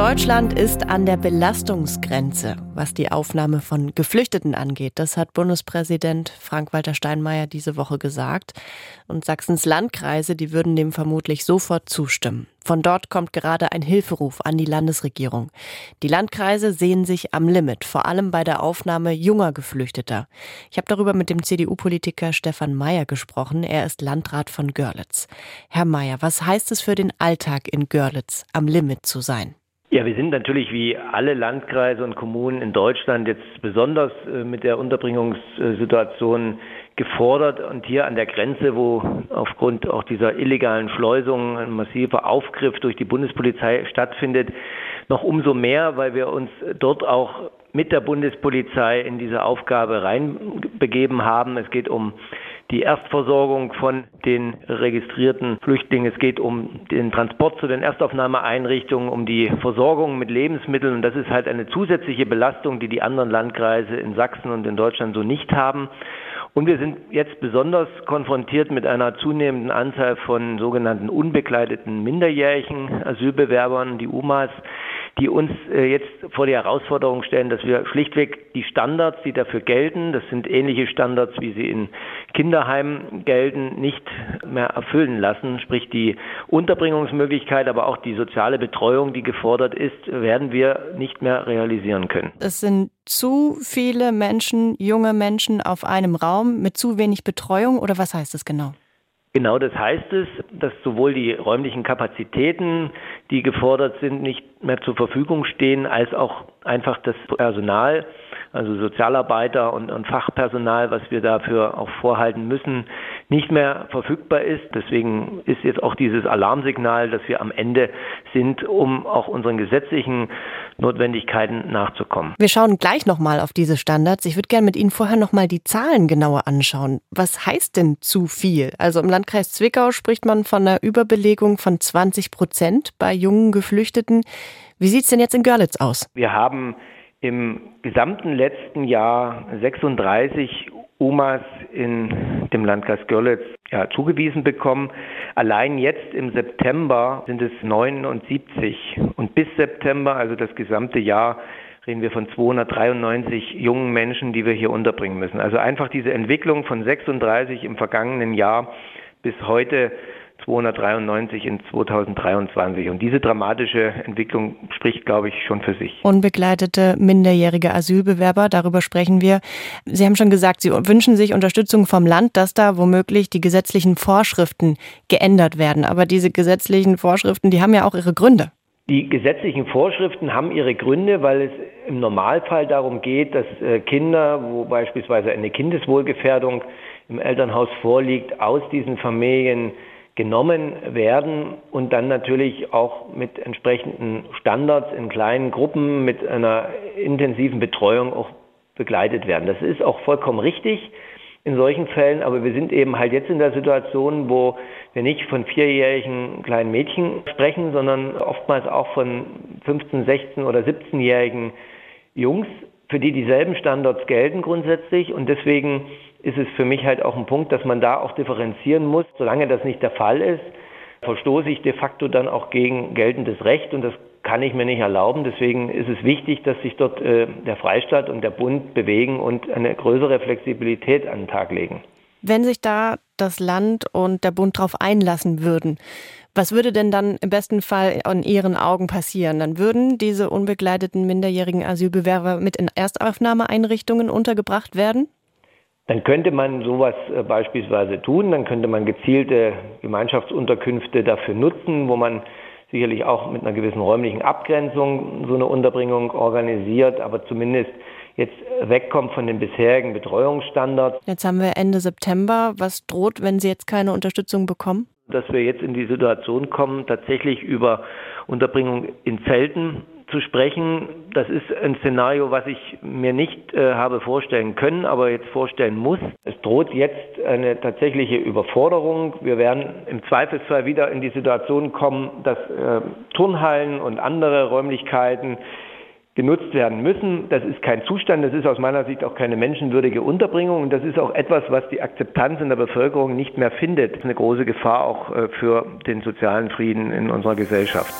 Deutschland ist an der Belastungsgrenze, was die Aufnahme von Geflüchteten angeht. Das hat Bundespräsident Frank-Walter Steinmeier diese Woche gesagt. Und Sachsens Landkreise, die würden dem vermutlich sofort zustimmen. Von dort kommt gerade ein Hilferuf an die Landesregierung. Die Landkreise sehen sich am Limit, vor allem bei der Aufnahme junger Geflüchteter. Ich habe darüber mit dem CDU-Politiker Stefan Mayer gesprochen. Er ist Landrat von Görlitz. Herr Mayer, was heißt es für den Alltag in Görlitz, am Limit zu sein? Ja, wir sind natürlich wie alle Landkreise und Kommunen in Deutschland jetzt besonders äh, mit der Unterbringungssituation gefordert und hier an der Grenze, wo aufgrund auch dieser illegalen Schleusung ein massiver Aufgriff durch die Bundespolizei stattfindet, noch umso mehr, weil wir uns dort auch mit der Bundespolizei in diese Aufgabe reinbegeben haben. Es geht um die Erstversorgung von den registrierten Flüchtlingen. Es geht um den Transport zu den Erstaufnahmeeinrichtungen, um die Versorgung mit Lebensmitteln. Und das ist halt eine zusätzliche Belastung, die die anderen Landkreise in Sachsen und in Deutschland so nicht haben. Und wir sind jetzt besonders konfrontiert mit einer zunehmenden Anzahl von sogenannten unbegleiteten minderjährigen Asylbewerbern, die UMAs, die uns äh, jetzt vor die Herausforderung stellen, dass wir schlichtweg die Standards, die dafür gelten, das sind ähnliche Standards, wie sie in Kinderheimen gelten, nicht mehr erfüllen lassen. Sprich die Unterbringungsmöglichkeit, aber auch die soziale Betreuung, die gefordert ist, werden wir nicht mehr realisieren können. Es sind zu viele Menschen, junge Menschen auf einem Raum mit zu wenig Betreuung oder was heißt das genau? Genau das heißt es, dass sowohl die räumlichen Kapazitäten, die gefordert sind, nicht mehr zur Verfügung stehen, als auch einfach das Personal, also Sozialarbeiter und, und, Fachpersonal, was wir dafür auch vorhalten müssen, nicht mehr verfügbar ist. Deswegen ist jetzt auch dieses Alarmsignal, dass wir am Ende sind, um auch unseren gesetzlichen Notwendigkeiten nachzukommen. Wir schauen gleich nochmal auf diese Standards. Ich würde gerne mit Ihnen vorher nochmal die Zahlen genauer anschauen. Was heißt denn zu viel? Also im Landkreis Zwickau spricht man von einer Überbelegung von 20 Prozent bei jungen Geflüchteten. Wie sieht es denn jetzt in Görlitz aus? Wir haben im gesamten letzten Jahr 36 Omas in dem Landkreis Görlitz ja, zugewiesen bekommen. Allein jetzt im September sind es 79 und bis September, also das gesamte Jahr, reden wir von 293 jungen Menschen, die wir hier unterbringen müssen. Also einfach diese Entwicklung von 36 im vergangenen Jahr bis heute 293 in 2023. Und diese dramatische Entwicklung spricht, glaube ich, schon für sich. Unbegleitete minderjährige Asylbewerber, darüber sprechen wir. Sie haben schon gesagt, Sie wünschen sich Unterstützung vom Land, dass da womöglich die gesetzlichen Vorschriften geändert werden. Aber diese gesetzlichen Vorschriften, die haben ja auch ihre Gründe. Die gesetzlichen Vorschriften haben ihre Gründe, weil es im Normalfall darum geht, dass äh, Kinder, wo beispielsweise eine Kindeswohlgefährdung im Elternhaus vorliegt, aus diesen Familien genommen werden und dann natürlich auch mit entsprechenden Standards in kleinen Gruppen mit einer intensiven Betreuung auch begleitet werden. Das ist auch vollkommen richtig in solchen Fällen, aber wir sind eben halt jetzt in der Situation, wo wir nicht von vierjährigen kleinen Mädchen sprechen, sondern oftmals auch von 15, 16 oder 17-jährigen Jungs, für die dieselben Standards gelten grundsätzlich und deswegen ist es für mich halt auch ein Punkt, dass man da auch differenzieren muss. Solange das nicht der Fall ist, verstoße ich de facto dann auch gegen geltendes Recht und das kann ich mir nicht erlauben. Deswegen ist es wichtig, dass sich dort äh, der Freistaat und der Bund bewegen und eine größere Flexibilität an den Tag legen. Wenn sich da das Land und der Bund darauf einlassen würden, was würde denn dann im besten Fall an Ihren Augen passieren? Dann würden diese unbegleiteten minderjährigen Asylbewerber mit in Erstaufnahmeeinrichtungen untergebracht werden? Dann könnte man sowas äh, beispielsweise tun, dann könnte man gezielte Gemeinschaftsunterkünfte dafür nutzen, wo man sicherlich auch mit einer gewissen räumlichen Abgrenzung so eine Unterbringung organisiert, aber zumindest jetzt wegkommt von den bisherigen Betreuungsstandards. Jetzt haben wir Ende September. Was droht, wenn Sie jetzt keine Unterstützung bekommen? Dass wir jetzt in die Situation kommen, tatsächlich über Unterbringung in Zelten zu sprechen. Das ist ein Szenario, was ich mir nicht äh, habe vorstellen können, aber jetzt vorstellen muss. Es droht jetzt eine tatsächliche Überforderung. Wir werden im Zweifelsfall wieder in die Situation kommen, dass äh, Turnhallen und andere Räumlichkeiten genutzt werden müssen. Das ist kein Zustand, das ist aus meiner Sicht auch keine menschenwürdige Unterbringung und das ist auch etwas, was die Akzeptanz in der Bevölkerung nicht mehr findet. Das ist eine große Gefahr auch äh, für den sozialen Frieden in unserer Gesellschaft.